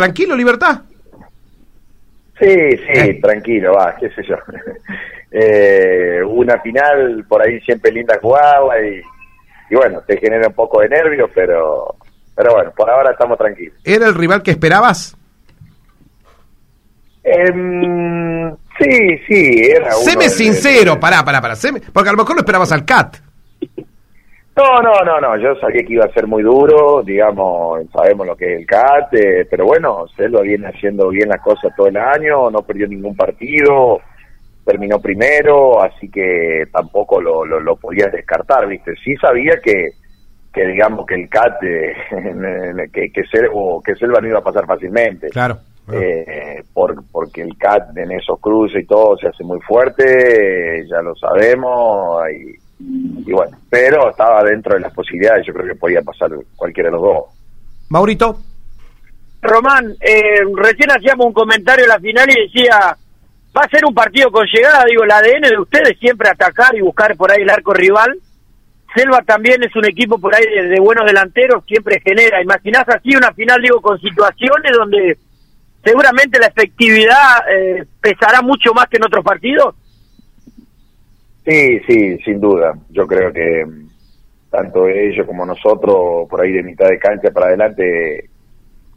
¿Tranquilo, Libertad? Sí, sí, tranquilo, va, qué sé yo. eh, una final por ahí siempre linda jugarla y, y bueno, te genera un poco de nervios, pero, pero bueno, por ahora estamos tranquilos. ¿Era el rival que esperabas? Em, sí, sí, era uno Séme de- sincero, pará, pará, pará. séme- porque a lo mejor no esperabas al CAT. No, no, no, no, yo sabía que iba a ser muy duro, digamos, sabemos lo que es el CAT, eh, pero bueno, Selva viene haciendo bien las cosas todo el año, no perdió ningún partido, terminó primero, así que tampoco lo, lo, lo podías descartar, ¿viste? Sí sabía que, que digamos, que el CAT, eh, que, que, Sel- o que Selva no iba a pasar fácilmente. Claro. Eh, por, porque el CAT en esos cruces y todo se hace muy fuerte, ya lo sabemos, y, y bueno, pero estaba dentro de las posibilidades, yo creo que podía pasar cualquiera de los dos. Maurito. Román, eh, recién hacíamos un comentario en la final y decía, va a ser un partido con llegada, digo, el ADN de ustedes siempre atacar y buscar por ahí el arco rival. Selva también es un equipo por ahí de, de buenos delanteros, siempre genera. Imaginás así una final, digo, con situaciones donde seguramente la efectividad eh, pesará mucho más que en otros partidos. Sí, sí, sin duda. Yo creo que mm, tanto ellos como nosotros, por ahí de mitad de cancha para adelante,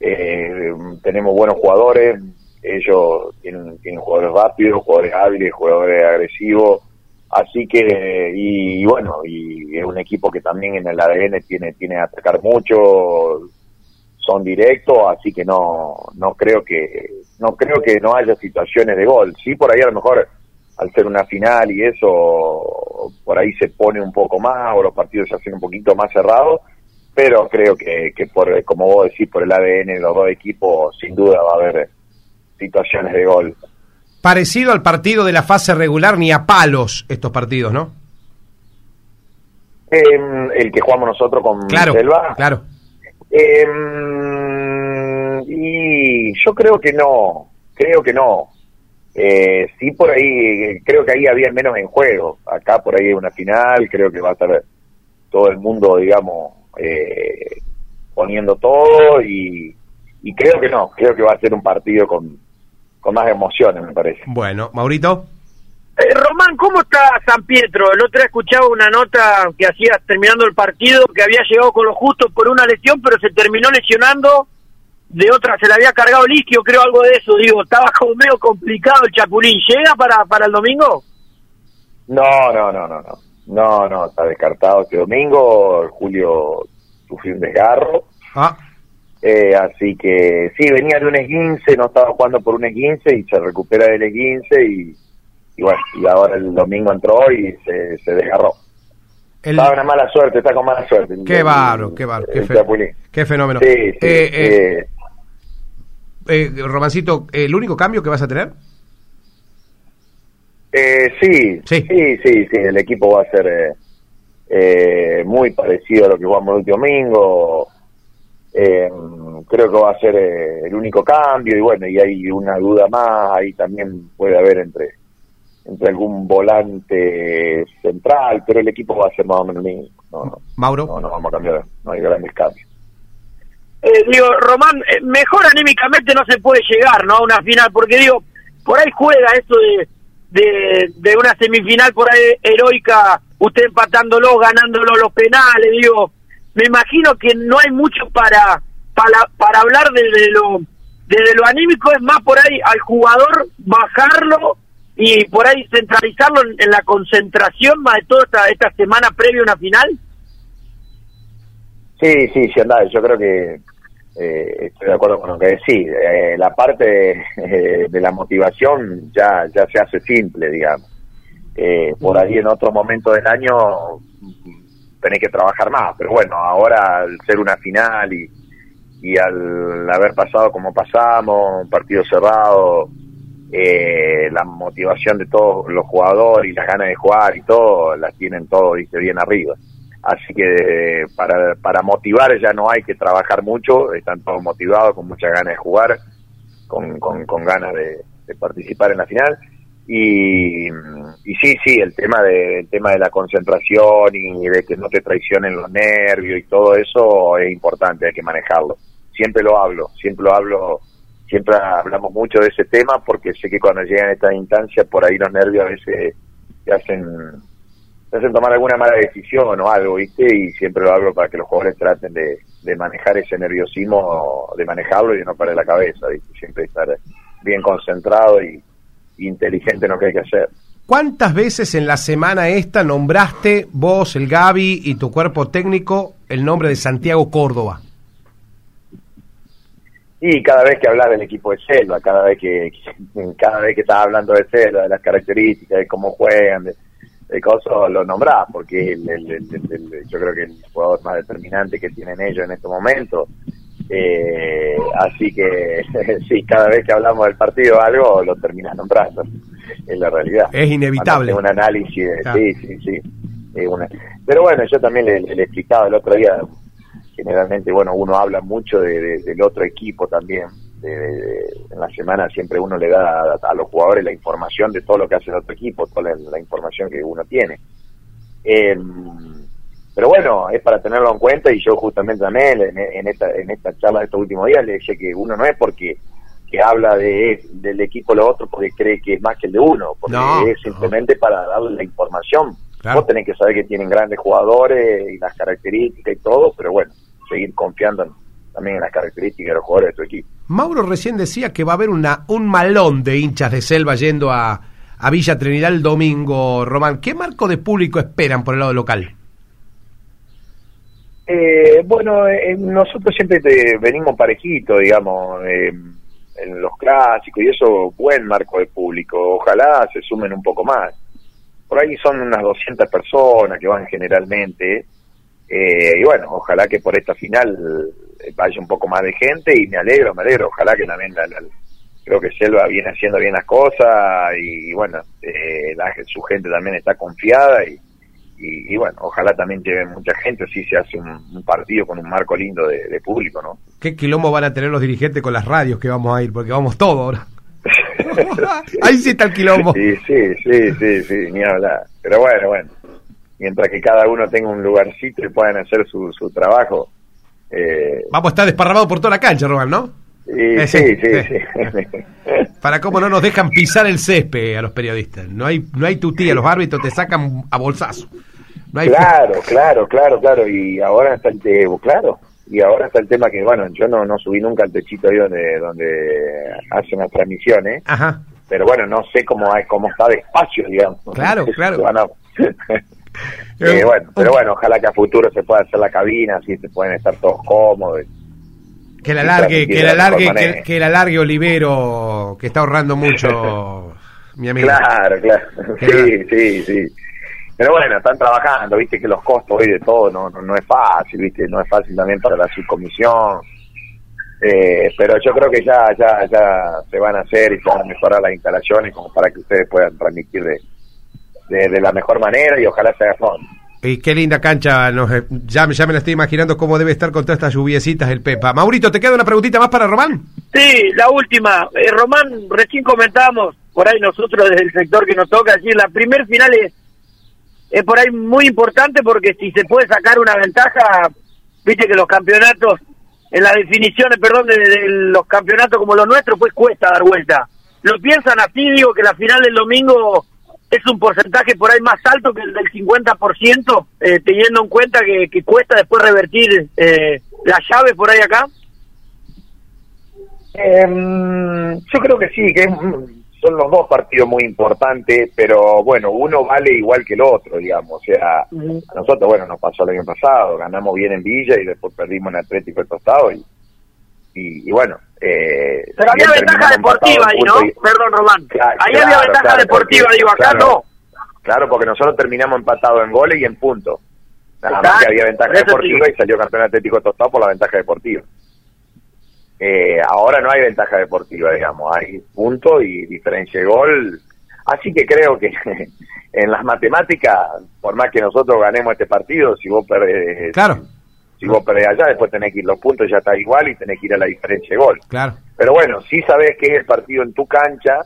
eh, tenemos buenos jugadores. Ellos tienen, tienen jugadores rápidos, jugadores hábiles, jugadores agresivos. Así que, y, bueno, y es un equipo que también en el ADN tiene, tiene atacar mucho, son directos, así que no, no creo que, no creo que no haya situaciones de gol. Sí, por ahí a lo mejor al ser una final y eso, por ahí se pone un poco más o los partidos se hacen un poquito más cerrados, pero creo que, que por, como vos decís, por el ADN de los dos equipos, sin duda va a haber situaciones de gol. Parecido al partido de la fase regular, ni a palos estos partidos, ¿no? Em, el que jugamos nosotros con Claro, Selva. claro. Em, y yo creo que no, creo que no. Eh, sí, por ahí, creo que ahí había menos en juego. Acá por ahí hay una final, creo que va a estar todo el mundo, digamos, eh, poniendo todo y, y creo que no, creo que va a ser un partido con, con más emociones, me parece. Bueno, Maurito. Eh, Román, ¿cómo está San Pietro? El otro día escuchaba una nota que hacía terminando el partido, que había llegado con lo justo por una lesión, pero se terminó lesionando. De otra se le había cargado el isquio, creo algo de eso. Digo, estaba como medio complicado el Chapulín. ¿Llega para, para el domingo? No, no, no, no, no. No, no, está descartado este domingo. Julio sufrió un desgarro. Ah, Eh, así que sí, venía de un esguince, no estaba jugando por un esguince y se recupera del esguince y, y bueno, y ahora el domingo entró y se, se desgarró. el, Está una mala suerte, está con mala suerte. qué bárbaro, qué bárbaro, qué, el fe- Chapulín. qué fenómeno. Sí, sí, Eh, eh, eh, Romancito, ¿el único cambio que vas a tener? eh, sí, Sí. sí, sí, sí, el equipo va a ser eh, eh, muy parecido a lo que jugamos el último domingo. Eh, creo que va a ser eh, el único cambio y bueno, y hay una duda más, ahí también puede haber entre entre algún volante central, pero el equipo va a ser más o menos el mismo. No, no, Mauro. no, no vamos a cambiar, no hay grandes cambios. Eh, digo, Román, eh, mejor anímicamente no se puede llegar, ¿no? A una final, porque digo, por ahí juega eso de, de, una semifinal por ahí heroica, usted empatándolo, ganándolo los penales, digo, me imagino que no hay mucho para, para, para hablar desde lo, desde lo anímico, es más por ahí al jugador bajarlo y por ahí centralizarlo en, en la concentración más de toda esta, esta semana previa a una final. Sí, sí, sí, andá, yo creo que eh, estoy de acuerdo con lo que decís. Eh, la parte eh, de la motivación ya, ya se hace simple, digamos. Eh, por ahí en otro momento del año mm, tenés que trabajar más, pero bueno, ahora al ser una final y, y al haber pasado como pasamos, un partido cerrado, eh, la motivación de todos los jugadores y las ganas de jugar y todo, las tienen todos ¿viste? bien arriba. Así que eh, para, para motivar ya no hay que trabajar mucho, están todos motivados, con muchas ganas de jugar, con, con, con ganas de, participar en la final. Y, y sí, sí, el tema de, el tema de la concentración y de que no te traicionen los nervios y todo eso es importante, hay que manejarlo. Siempre lo hablo, siempre lo hablo siempre hablamos mucho de ese tema porque sé que cuando llegan a esta instancia por ahí los nervios a veces te hacen, te hacen tomar alguna mala decisión o algo, ¿viste? Y siempre lo hablo para que los jugadores traten de, de manejar ese nerviosismo, de manejarlo y de no perder la cabeza, ¿viste? Siempre estar bien concentrado y, y inteligente en lo que hay que hacer. ¿Cuántas veces en la semana esta nombraste vos, el Gaby y tu cuerpo técnico el nombre de Santiago Córdoba? Y cada vez que hablas del equipo de Selva, cada vez que cada vez que estás hablando de Selva, de las características, de cómo juegan, de, cosas, lo nombrás, porque el, yo creo que el jugador más determinante que tienen ellos en este momento. Eh, así que sí, cada vez que hablamos del partido algo, lo terminas nombrando, en la realidad. Es inevitable. Un análisis, sí, sí, sí. Pero bueno, yo también le, le, explicaba el otro día, generalmente, bueno, uno habla mucho de, del otro equipo también. En la semana siempre uno le da a, los jugadores la información de todo lo que hace el otro equipo, toda la, información que uno tiene. Em, pero bueno, es para tenerlo en cuenta y yo justamente también en, esta, en esta charla de estos últimos días le dije que uno no es porque que habla de del equipo lo otro porque cree que es más que el de uno, porque es simplemente para darle la información. Vos tenés que saber que tienen grandes jugadores y las características y todo, pero bueno, seguir confiando también en las características de los jugadores de tu equipo. Mauro recién decía que va a haber una, un malón de hinchas de selva yendo a, a Villa Trinidad el domingo, Román. ¿Qué marco de público esperan por el lado local? Eh, bueno, eh, nosotros siempre te, venimos parejitos, digamos, eh, en los clásicos y eso, buen marco de público. Ojalá se sumen un poco más. Por ahí son unas 200 personas que van generalmente. Eh, y bueno, ojalá que por esta final vaya un poco más de gente y me alegro, me alegro. Ojalá que también creo que Selva viene haciendo bien las cosas y, bueno, eh, su gente también está confiada y, y, bueno, ojalá también lleven mucha gente, si se hace un, partido con un marco lindo de, público, ¿no? ¿Qué quilombo van a tener los dirigentes con las radios que vamos a ir? Porque vamos todos ahora. Ahí sí está el quilombo. Sí, sí, sí, sí, sí, ni hablar. Pero bueno, bueno mientras que cada uno tenga un lugarcito y puedan hacer su, su trabajo. Eh... Vamos a estar desparramados por toda la cancha, Roman, ¿no? Eh, sí, sí, sí, Para cómo no nos dejan pisar el césped a los periodistas. No hay no hay tutía, los árbitros te sacan a bolsazo. claro, claro, claro, claro. Y ahora está el tema, claro. Y ahora está el tema que, bueno, yo no, no subí nunca al techito ahí donde, donde hacen las transmisiones. Ajá. Pero bueno, no sé cómo, cómo está despacio, digamos. Claro, claro. Eh, bueno, pero bueno, ojalá que a futuro se pueda hacer la cabina, así se pueden estar todos cómodos. Que la largue, que la largue, que, la largue Olivero, que está ahorrando mucho, mi amigo. Claro, claro. Sí, sí, sí. Pero bueno, están trabajando, viste que los costos hoy de todo no, no, es fácil, viste, no es fácil también para la subcomisión. Eh, pero yo creo que ya, ya, ya se van a hacer y se van a mejorar las instalaciones como para que ustedes puedan transmitir de, de, la mejor manera y ojalá se haga pronto. Y qué linda cancha, nos, eh, ya, ya me la estoy imaginando cómo debe estar con todas estas lluviecitas el Pepa. Maurito, ¿te queda una preguntita más para Román? Sí, la última. Eh, Román, recién comentamos, por ahí nosotros desde el sector que nos toca, decir, la primer final es, es por ahí muy importante porque si se puede sacar una ventaja, viste que los campeonatos, en las definiciones, perdón, de, de los campeonatos como los nuestros, pues cuesta dar vuelta. ¿Lo piensan así? Digo que la final del domingo es un porcentaje por ahí más alto que el del 50%, eh, teniendo en cuenta que, cuesta después revertir eh, la llave por ahí acá? Em, yo creo que sí, que son los dos partidos muy importantes, pero bueno, uno vale igual que el otro, digamos. O sea, a nosotros, bueno, nos pasó el año pasado, ganamos bien en Villa y después perdimos en Atlético de Tostado y, y, bueno. Eh, Pero había ventaja deportiva ahí, ¿no? Perdón, Román. ahí había ventaja deportiva, digo, acá no. Claro, porque nosotros terminamos empatados en goles y en puntos. Nada más que había ventaja deportiva y salió campeón Atlético Tostado por la ventaja deportiva. Eh, ahora no hay ventaja deportiva, digamos, hay punto y diferencia de gol. Así que creo que en las matemáticas, por más que nosotros ganemos este partido, si vos perdés, claro si vos perdés allá, después tenés que ir los puntos, ya está igual y tenés que ir a la diferencia de gol. Claro. Pero bueno, si sabés que es el partido en tu cancha,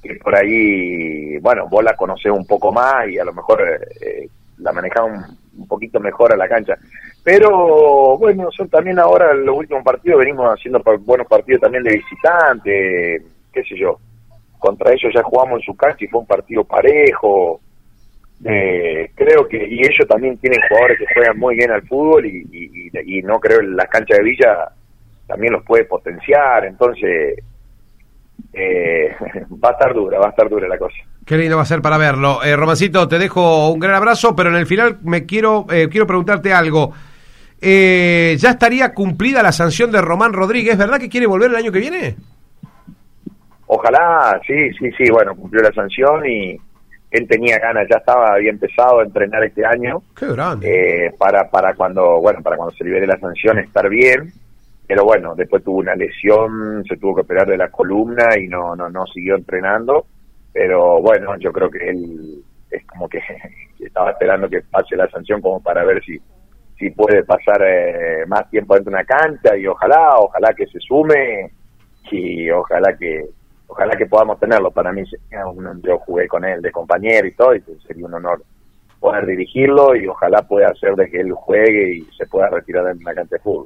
que por ahí, bueno, vos la conocés un poco más y a lo mejor eh, la manejaba un, poquito mejor a la cancha. Pero bueno, son también ahora los últimos partidos venimos haciendo buenos partidos también de visitante, qué sé yo. Contra ellos ya jugamos en su cancha y fue un partido parejo. Eh, creo que y ellos también tienen jugadores que juegan muy bien al fútbol y, y, y no creo en la cancha de Villa también los puede potenciar, entonces eh, va a estar dura, va a estar dura la cosa. Qué lindo va a ser para verlo. Eh, Romancito, te dejo un gran abrazo, pero en el final me quiero, eh, quiero preguntarte algo. Eh, ¿Ya estaría cumplida la sanción de Román Rodríguez? ¿Verdad que quiere volver el año que viene? Ojalá, sí, sí, sí, bueno, cumplió la sanción y él tenía ganas, ya estaba, había empezado a entrenar este año. Qué grande. Eh, para, para cuando, bueno, para cuando se libere la sanción estar bien pero bueno, después tuvo una lesión, se tuvo que operar de la columna y no, no, no siguió entrenando, pero bueno, yo creo que él es como que estaba esperando que pase la sanción como para ver si, si puede pasar eh, más tiempo dentro de una cancha y ojalá, ojalá que se sume y ojalá que ojalá que podamos tenerlo. Para mí, yo jugué con él de compañero y todo, y sería un honor poder dirigirlo y ojalá pueda hacer de que él juegue y se pueda retirar en una cancha de fútbol.